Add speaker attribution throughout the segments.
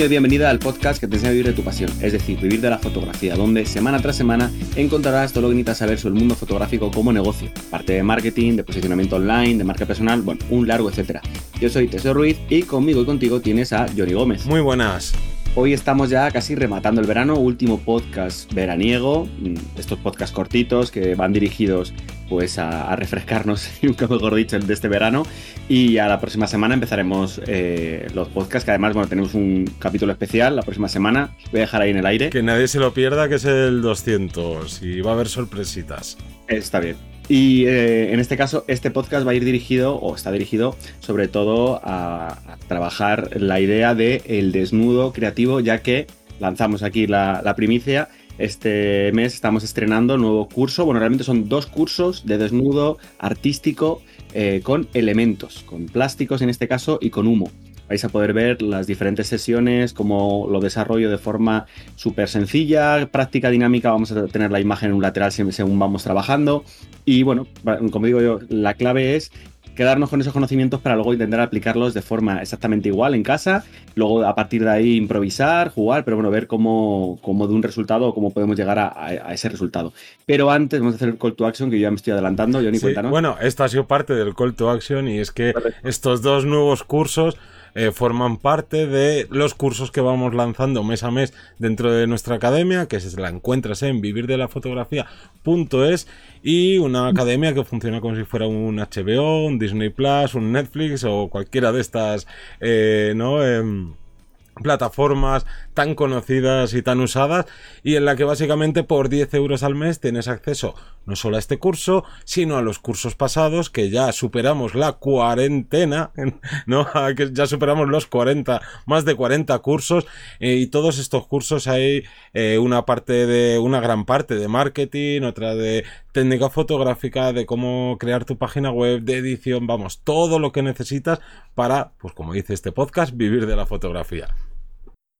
Speaker 1: Bienvenido y bienvenida al podcast que te enseña a vivir de tu pasión, es decir, vivir de la fotografía, donde semana tras semana encontrarás todo lo que necesitas saber sobre el mundo fotográfico como negocio, parte de marketing, de posicionamiento online, de marca personal, bueno, un largo etcétera. Yo soy Teseo Ruiz y conmigo y contigo tienes a Johnny Gómez.
Speaker 2: Muy buenas.
Speaker 1: Hoy estamos ya casi rematando el verano, último podcast veraniego, mm, estos podcasts cortitos que van dirigidos pues a, refrescarnos, nunca mejor dicho, de este verano. Y a la próxima semana empezaremos eh, los podcasts, que además, bueno, tenemos un capítulo especial la próxima semana. Voy a dejar ahí en el aire.
Speaker 2: Que nadie se lo pierda, que es el 200 y va a haber sorpresitas.
Speaker 1: Está bien. Y eh, en este caso, este podcast va a ir dirigido, o está dirigido, sobre todo a, trabajar la idea de el desnudo creativo, ya que lanzamos aquí la, la primicia este mes estamos estrenando un nuevo curso. Bueno, realmente son dos cursos de desnudo artístico eh, con elementos, con plásticos en este caso y con humo. Vais a poder ver las diferentes sesiones, cómo lo desarrollo de forma súper sencilla, práctica, dinámica. Vamos a tener la imagen en un lateral según vamos trabajando. Y bueno, como digo yo, la clave es quedarnos con esos conocimientos para luego intentar aplicarlos de forma exactamente igual en casa, luego a partir de ahí improvisar, jugar, pero bueno, ver cómo, cómo de un resultado, cómo podemos llegar a, ese resultado. Pero antes vamos a hacer el call to action, que yo ya me estoy adelantando, yo ni cuenta, ¿no?
Speaker 2: Bueno, esto ha sido parte del call to action y es que estos dos nuevos cursos eh, forman parte de los cursos que vamos lanzando mes a mes dentro de nuestra academia, que se la encuentras en vivirdelafotografía.es y una academia que funciona como si fuera un HBO, un Disney Plus, un Netflix o cualquiera de estas, eh, ¿no? Plataformas tan conocidas y tan usadas y en la que básicamente por 10 euros al mes tienes acceso no solo a este curso sino a los cursos pasados que ya superamos la cuarentena no que ya superamos los 40 más de 40 cursos eh, y todos estos cursos hay eh, una parte de una gran parte de marketing otra de técnica fotográfica de cómo crear tu página web de edición vamos todo lo que necesitas para pues como dice este podcast vivir de la fotografía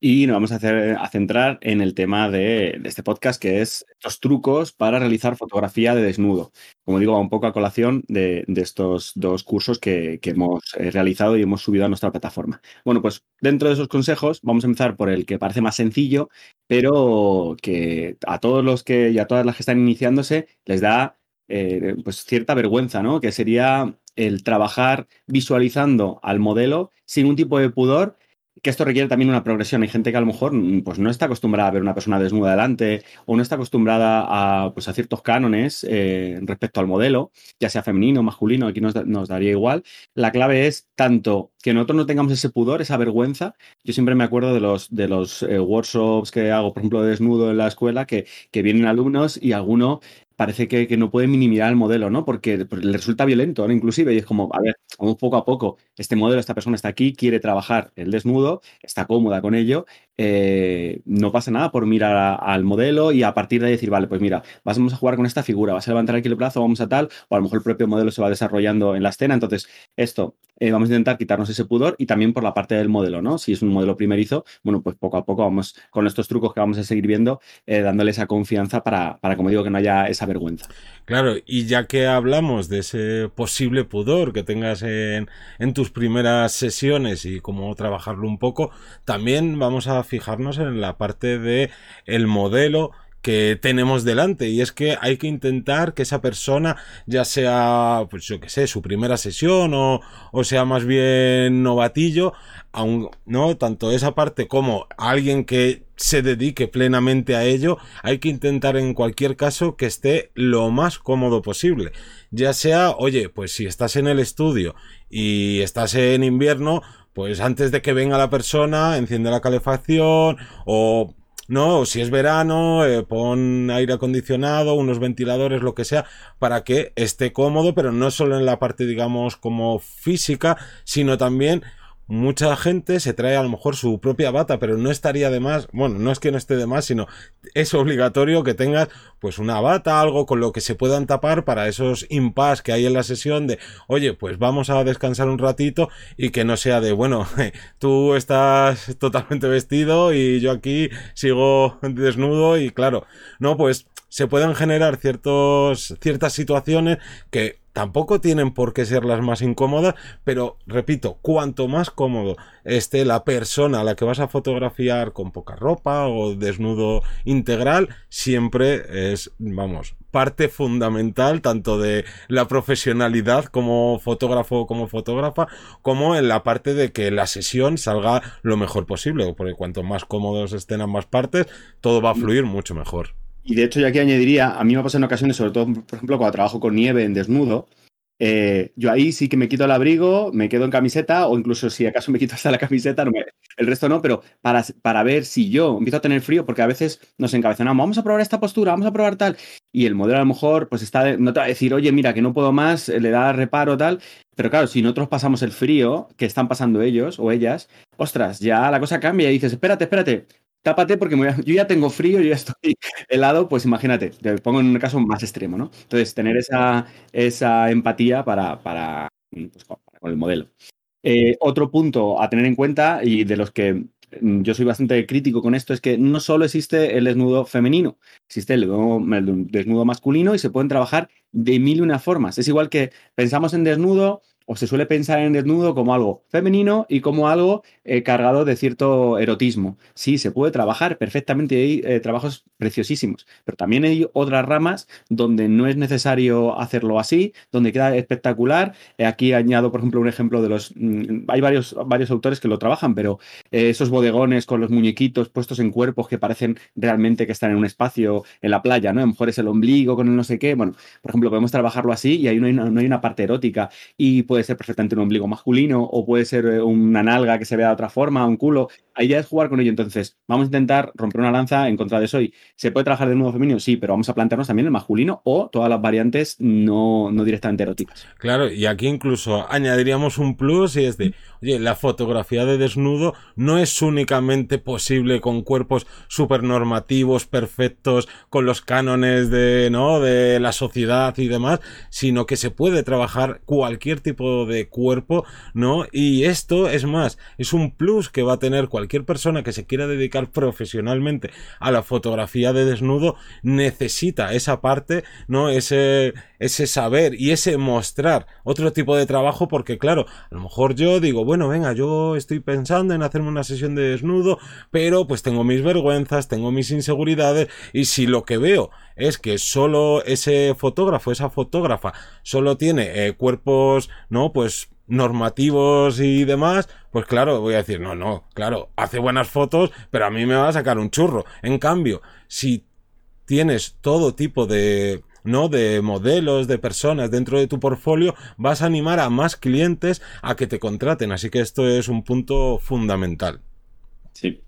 Speaker 1: y nos vamos a, hacer, a centrar en el tema de, este podcast, que es los trucos para realizar fotografía de desnudo. Como digo, va un poco a colación de, estos dos cursos que, hemos eh, realizado y hemos subido a nuestra plataforma. Bueno, pues dentro de esos consejos vamos a empezar por el que parece más sencillo, pero que a todos los que y a todas las que están iniciándose les da eh, pues cierta vergüenza, ¿no? Que sería el trabajar visualizando al modelo sin un tipo de pudor que esto requiere también una progresión. Hay gente que a lo mejor mm, pues, no está acostumbrada a ver una persona desnuda delante o no está acostumbrada a, pues, a ciertos cánones eh, respecto al modelo, ya sea femenino masculino, aquí nos, daría igual. La clave es tanto que nosotros no tengamos ese pudor, esa vergüenza. Yo siempre me acuerdo de los, de los eh, workshops que hago, por ejemplo, de desnudo en la escuela, que, que vienen alumnos y alguno parece que, no puede minimizar el modelo, ¿no? Porque, le resulta violento, ¿no? Inclusive, y es como, a ver, vamos poco a poco, este modelo, esta persona está aquí, quiere trabajar el desnudo, está cómoda con ello, eh, no pasa nada por mirar al modelo y a partir de ahí decir, vale, pues mira, vamos a jugar con esta figura, vas a levantar aquí el brazo, vamos a tal, o a lo mejor el propio modelo se va desarrollando en la escena, entonces esto, eh, vamos a intentar quitarnos ese pudor y también por la parte del modelo, ¿no? Si es un modelo primerizo, bueno, pues poco a poco vamos con estos trucos que vamos a seguir viendo, eh, dándole esa confianza para, para, como digo, que no haya esa vergüenza.
Speaker 2: Claro, y ya que hablamos de ese posible pudor que tengas en, en tus primeras sesiones y cómo trabajarlo un poco, también vamos a fijarnos en la parte de el modelo que tenemos delante. Y es que hay que intentar que esa persona ya sea pues yo que sé su primera sesión o, o sea más bien novatillo aun, no tanto esa parte como alguien que se dedique plenamente a ello hay que intentar en cualquier caso que esté lo más cómodo posible. Ya sea oye pues si estás en el estudio y estás en invierno pues antes de que venga la persona enciende la calefacción o no, si es verano, eh, pon aire acondicionado, unos ventiladores, lo que sea, para que esté cómodo, pero no solo en la parte, digamos, como física, sino también mucha gente se trae a lo mejor su propia bata, pero no estaría de más, bueno, no es que no esté de más, sino es obligatorio que tengas pues una bata, algo con lo que se puedan tapar para esos impas que hay en la sesión de, oye, pues vamos a descansar un ratito y que no sea de, bueno, tú estás totalmente vestido y yo aquí sigo desnudo y claro, no, pues se pueden generar ciertos, ciertas situaciones que tampoco tienen por qué ser las más incómodas, pero repito, cuanto más cómodo esté la persona a la que vas a fotografiar con poca ropa o desnudo integral, siempre es, vamos, parte fundamental tanto de la profesionalidad como fotógrafo como fotógrafa, como en la parte de que la sesión salga lo mejor posible, porque cuanto más cómodos estén ambas partes, todo va a fluir mucho mejor.
Speaker 1: Y de hecho, yo aquí añadiría, a mí me pasa en ocasiones, sobre todo, por ejemplo, cuando trabajo con nieve en desnudo, eh, yo ahí sí que me quito el abrigo, me quedo en camiseta, o incluso si acaso me quito hasta la camiseta, el resto no, pero para, para ver si yo empiezo a tener frío, porque a veces nos encabezonamos, vamos a probar esta postura, vamos a probar tal, y el modelo a lo mejor pues está, no te va a decir, oye, mira, que no puedo más, le da reparo tal, pero claro, si nosotros pasamos el frío que están pasando ellos o ellas, ostras, ya la cosa cambia y dices, espérate, espérate, tápate porque yo ya tengo frío, yo ya estoy helado, pues imagínate, te pongo en un caso más extremo, ¿no? Entonces, tener esa, esa empatía para, para, pues, con el modelo. Eh, otro punto a tener en cuenta y de los que mm, yo soy bastante crítico con esto es que no solo existe el desnudo femenino, existe el desnudo masculino y se pueden trabajar de mil y una formas. Es igual que pensamos en desnudo o se suele pensar en desnudo como algo femenino y como algo eh, cargado de cierto erotismo. Sí, se puede trabajar perfectamente, hay eh, trabajos preciosísimos, pero también hay otras ramas donde no es necesario hacerlo así, donde queda espectacular. Eh, aquí añado, por ejemplo, un ejemplo de los... Mm, hay varios, varios autores que lo trabajan, pero esos bodegones con los muñequitos puestos en cuerpos que parecen realmente que están en un espacio en la playa, ¿no? A lo mejor es el ombligo con el no sé qué. Bueno, por ejemplo, podemos trabajarlo así y ahí no hay una, no hay una parte erótica. Y ser perfectamente un ombligo masculino o puede ser eh, una nalga que se vea de otra forma, un culo. Ahí ya es jugar con ello. Entonces, vamos a intentar romper una lanza en contra de eso. Y ¿se puede trabajar de nuevo femenino? Sí, pero vamos a plantearnos también el masculino o todas las variantes no, no directamente eróticas.
Speaker 2: Claro, y aquí incluso añadiríamos un plus y es de, oye, la fotografía de desnudo no es únicamente posible con cuerpos supernormativos, perfectos, con los cánones de, ¿no? de la sociedad y demás, sino que se puede trabajar cualquier tipo de cuerpo, ¿no? Y esto es más, es un plus que va a tener cualquier persona que se quiera dedicar profesionalmente a la fotografía de desnudo, necesita esa parte, ¿no? Ese, ese saber y ese mostrar otro tipo de trabajo porque claro, a lo mejor yo digo, bueno, venga, yo estoy pensando en hacerme una sesión de desnudo, pero pues tengo mis vergüenzas, tengo mis inseguridades y si lo que veo es que solo ese fotógrafo, esa fotógrafa, solo tiene eh, cuerpos, ¿no? Pues normativos y demás, pues claro, voy a decir, no, no, claro, hace buenas fotos, pero a mí me va a sacar un churro. En cambio, si tienes todo tipo de, ¿no? De modelos, de personas dentro de tu portfolio, vas a animar a más clientes a que te contraten. Así que esto es un punto fundamental.
Speaker 1: Sí.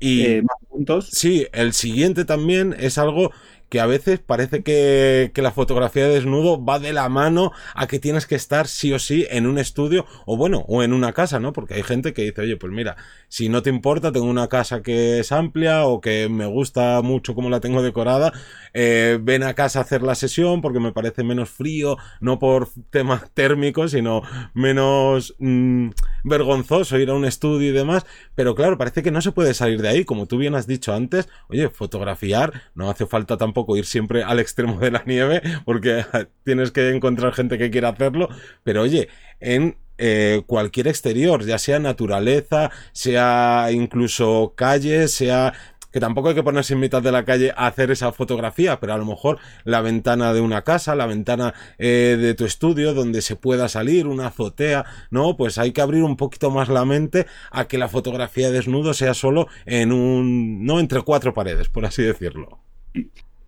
Speaker 2: Y eh, más puntos. Sí, el siguiente también es algo que a veces parece que, que, la fotografía de desnudo va de la mano a que tienes que estar sí o sí en un estudio o bueno, o en una casa, ¿no? Porque hay gente que dice, oye, pues mira, si no te importa, tengo una casa que es amplia o que me gusta mucho como la tengo decorada, eh, ven a casa a hacer la sesión porque me parece menos frío, no por temas térmicos, sino menos mm, vergonzoso ir a un estudio y demás, pero claro, parece que no se puede salir de ahí, como tú bien has dicho antes, oye, fotografiar, no hace falta tampoco ir siempre al extremo de la nieve, porque tienes que encontrar gente que quiera hacerlo, pero oye, en eh, cualquier exterior, ya sea naturaleza, sea incluso calle, sea que tampoco hay que ponerse en mitad de la calle a hacer esa fotografía, pero a lo mejor la ventana de una casa, la ventana eh, de tu estudio donde se pueda salir, una azotea, ¿no? Pues hay que abrir un poquito más la mente a que la fotografía de desnudo sea solo en un, no entre cuatro paredes, por así decirlo.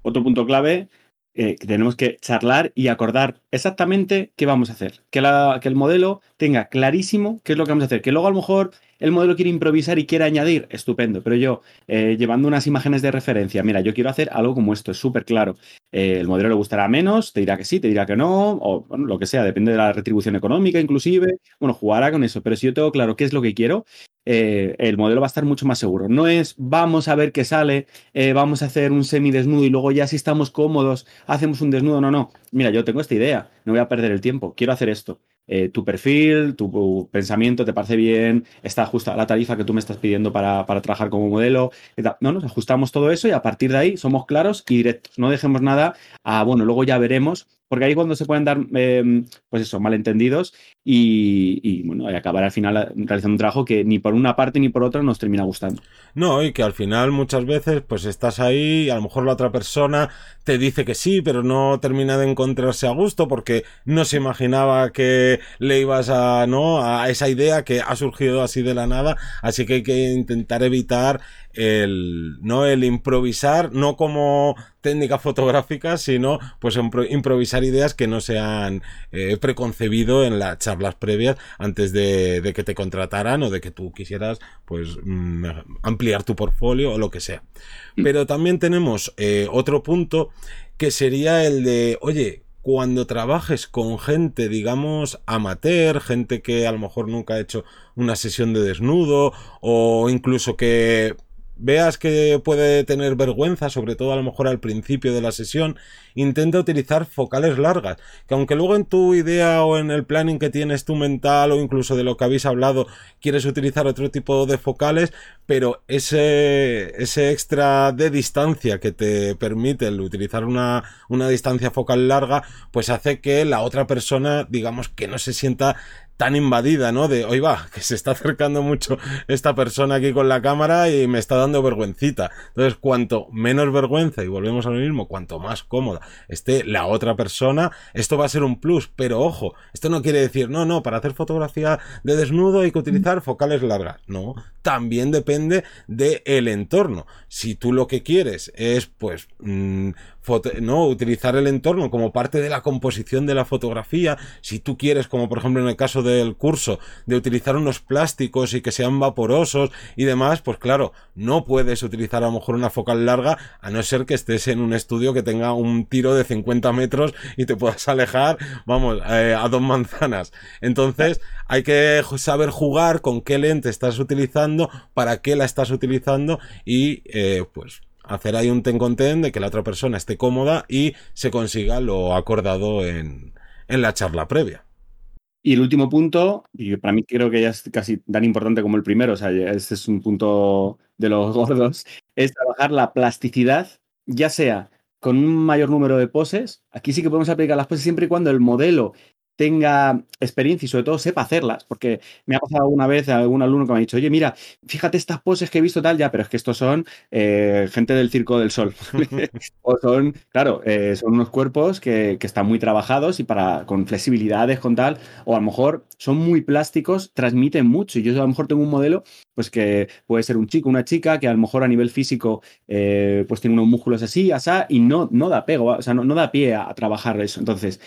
Speaker 1: Otro punto clave eh, que tenemos que charlar y acordar exactamente qué vamos a hacer. Que, el modelo tenga clarísimo qué es lo que vamos a hacer. Que luego a lo mejor el modelo quiere improvisar y quiere añadir, estupendo. Pero yo, eh, llevando unas imágenes de referencia, mira, yo quiero hacer algo como esto, es súper claro. Eh, el modelo le gustará menos, te dirá que sí, te dirá que no, o lo que sea, depende de la retribución económica inclusive. Bueno, jugará con eso. Pero si yo tengo claro qué es lo que quiero, eh, el modelo va a estar mucho más seguro. No es vamos a ver qué sale, vamos a hacer un semidesnudo y luego ya si estamos cómodos hacemos un desnudo. No, no. Mira, yo tengo esta idea, no voy a perder el tiempo, quiero hacer esto eh, tu perfil, tu, pensamiento, te parece bien, está ajustada la tarifa que tú me estás pidiendo para, para trabajar como modelo. No, nos ajustamos todo eso y a partir de ahí somos claros y directos. No dejemos nada a, bueno, luego ya veremos porque ahí cuando se pueden dar, em, pues eso, malentendidos y, y, bueno, acabar al final realizando un trabajo que ni por una parte ni por otra nos termina gustando.
Speaker 2: No, y que al final muchas veces pues estás ahí y a lo mejor la otra persona te dice que sí, pero no termina de encontrarse a gusto porque no se imaginaba que le ibas a, ¿no? A esa idea que ha surgido así de la nada, así que hay que intentar evitar el, ¿no? El improvisar, no como técnica fotográfica, sino pues improvisar ideas que no se han eh, preconcebido en las charlas previas antes de, que te contrataran o de que tú quisieras pues mm, ampliar tu portfolio o lo que sea. Mm. Pero también tenemos eh, otro punto que sería el de, oye, cuando trabajes con gente, digamos, amateur, gente que a lo mejor nunca ha hecho una sesión de desnudo o incluso que veas que puede tener vergüenza, sobre todo a lo mejor al principio de la sesión, intenta utilizar focales largas, que aunque luego en tu idea o en el planning que tienes tu mental o incluso de lo que habéis hablado, quieres utilizar otro tipo de focales, pero ese, ese extra de distancia que te permite el utilizar una, una distancia focal larga, pues hace que la otra persona, digamos, que no se sienta tan invadida, ¿no? De, hoy va, que se está acercando mucho esta persona aquí con la cámara y me está dando vergüencita. Entonces, cuanto menos vergüenza, y volvemos a lo mismo, cuanto más cómoda esté la otra persona, esto va a ser un plus. Pero ojo, esto no quiere decir, no, no, para hacer fotografía de desnudo hay que utilizar focales largas. No, también depende del el entorno. Si tú lo que quieres es, pues, mm, no utilizar el entorno como parte de la composición de la fotografía, si tú quieres, como por ejemplo en el caso del curso, de utilizar unos plásticos y que sean vaporosos y demás, pues claro, no puedes utilizar a lo mejor una focal larga, a no ser que estés en un estudio que tenga un tiro de 50 metros y te puedas alejar, vamos, eh, a dos manzanas. Entonces, hay que saber jugar con qué lente estás utilizando, para qué la estás utilizando y eh, pues hacer ahí un ten con ten de que la otra persona esté cómoda y se consiga lo acordado en, en la charla previa.
Speaker 1: Y el último punto, y para mí creo que ya es casi tan importante como el primero, o sea, este es un punto de los gordos, es trabajar la plasticidad, ya sea con un mayor número de poses. Aquí sí que podemos aplicar las poses siempre y cuando el modelo tenga experiencia y sobre todo sepa hacerlas, porque me ha pasado alguna vez a algún alumno que me ha dicho, oye, mira, fíjate estas poses que he visto tal, ya, pero es que estos son eh, gente del Circo del Sol. o son, claro, eh, son unos cuerpos que, que, están muy trabajados y para, con flexibilidades, con tal, o a lo mejor son muy plásticos, transmiten mucho. Y yo a lo mejor tengo un modelo, pues que puede ser un chico, una chica, que a lo mejor a nivel físico, eh, pues tiene unos músculos así, asá, y no, no da pego, o sea, no, no da pie a trabajar eso. Entonces,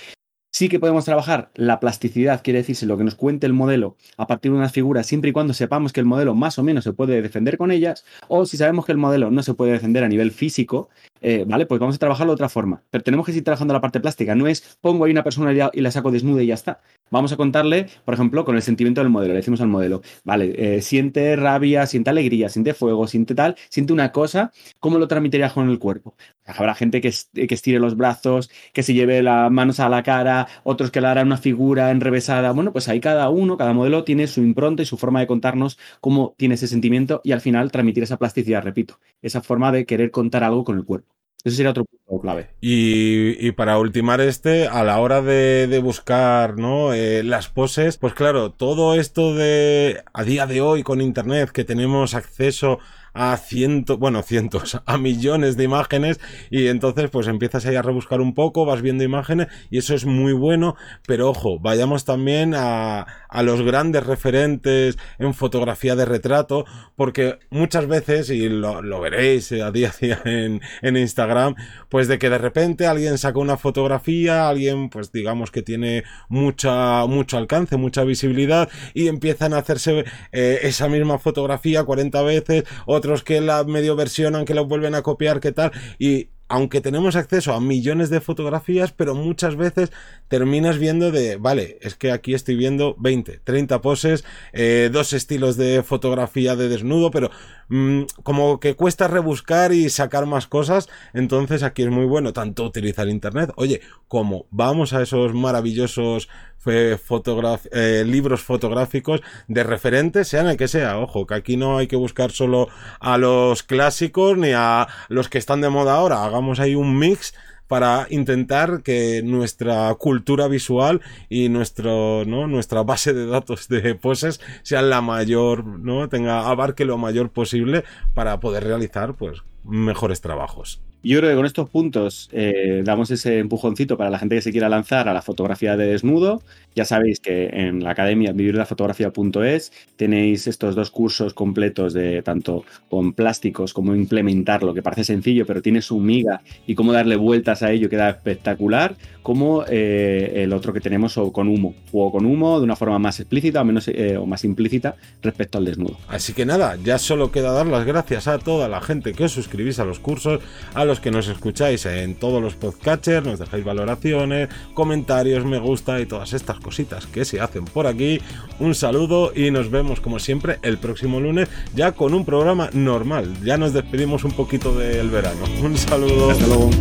Speaker 1: Sí que podemos trabajar la plasticidad, quiere decirse lo que nos cuente el modelo a partir de unas figuras, siempre y cuando sepamos que el modelo más o menos se puede defender con ellas, o si sabemos que el modelo no se puede defender a nivel físico, eh, ¿vale? Pues vamos a trabajarlo de otra forma. Pero tenemos que seguir trabajando la parte plástica, no es pongo ahí una persona y la saco desnuda y ya está. Vamos a contarle, por ejemplo, con el sentimiento del modelo. Le decimos al modelo, vale, eh, siente rabia, siente alegría, siente fuego, siente tal, siente una cosa, ¿cómo lo transmitirías con el cuerpo? Habrá gente que, que estire los brazos, que se lleve las manos a la cara, otros que le harán una figura enrevesada. Bueno, pues ahí cada uno, cada modelo tiene su impronta y su forma de contarnos cómo tiene ese sentimiento y al final transmitir esa plasticidad, repito, esa forma de querer contar algo con el cuerpo. Ese sería otro punto clave.
Speaker 2: Y, para ultimar este, a la hora de, buscar ¿no? Eh, las poses, pues claro, todo esto de a día de hoy con Internet que tenemos acceso a cientos, bueno, cientos, a millones de imágenes y entonces pues empiezas ahí a rebuscar un poco, vas viendo imágenes y eso es muy bueno, pero ojo, vayamos también a, a los grandes referentes en fotografía de retrato, porque muchas veces, y lo, veréis a día a día en, en Instagram, pues de que de repente alguien saca una fotografía, alguien pues digamos que tiene mucha, mucho alcance, mucha visibilidad y empiezan a hacerse eh, esa misma fotografía 40 veces, otros que la medio versionan, que la vuelven a copiar, qué tal, y aunque tenemos acceso a millones de fotografías, pero muchas veces terminas viendo de, vale, es que aquí estoy viendo 20, 30 poses, eh, dos estilos de fotografía de desnudo, pero mm, como que cuesta rebuscar y sacar más cosas, entonces aquí es muy bueno tanto utilizar internet, oye, como vamos a esos maravillosos eh, libros fotográficos de referentes, sean el que sea. Ojo, que aquí no hay que buscar solo a los clásicos ni a los que están de moda ahora. Hagamos ahí un mix para intentar que nuestra cultura visual y nuestro, ¿no? nuestra base de datos de poses sea la mayor, ¿no? tenga abarque lo mayor posible para poder realizar pues mejores trabajos.
Speaker 1: Yo creo que con estos puntos eh, damos ese empujoncito para la gente que se quiera lanzar a la fotografía de desnudo. Ya sabéis que en la academia vivirlafotografía.es tenéis estos dos cursos completos de tanto con plásticos, como implementarlo, que parece sencillo, pero tiene su miga y cómo darle vueltas a ello queda espectacular, como eh, el otro que tenemos con humo, o con humo de una forma más explícita o, menos, eh, o más implícita respecto al desnudo.
Speaker 2: Así que nada, ya solo queda dar las gracias a toda la gente que os suscribís a los cursos, los que nos escucháis en todos los podcatchers, nos dejáis valoraciones, comentarios, me gusta y todas estas cositas que se hacen por aquí. Un saludo y nos vemos como siempre el próximo lunes ya con un programa normal. Ya nos despedimos un poquito del verano. Un saludo.
Speaker 1: Hasta luego.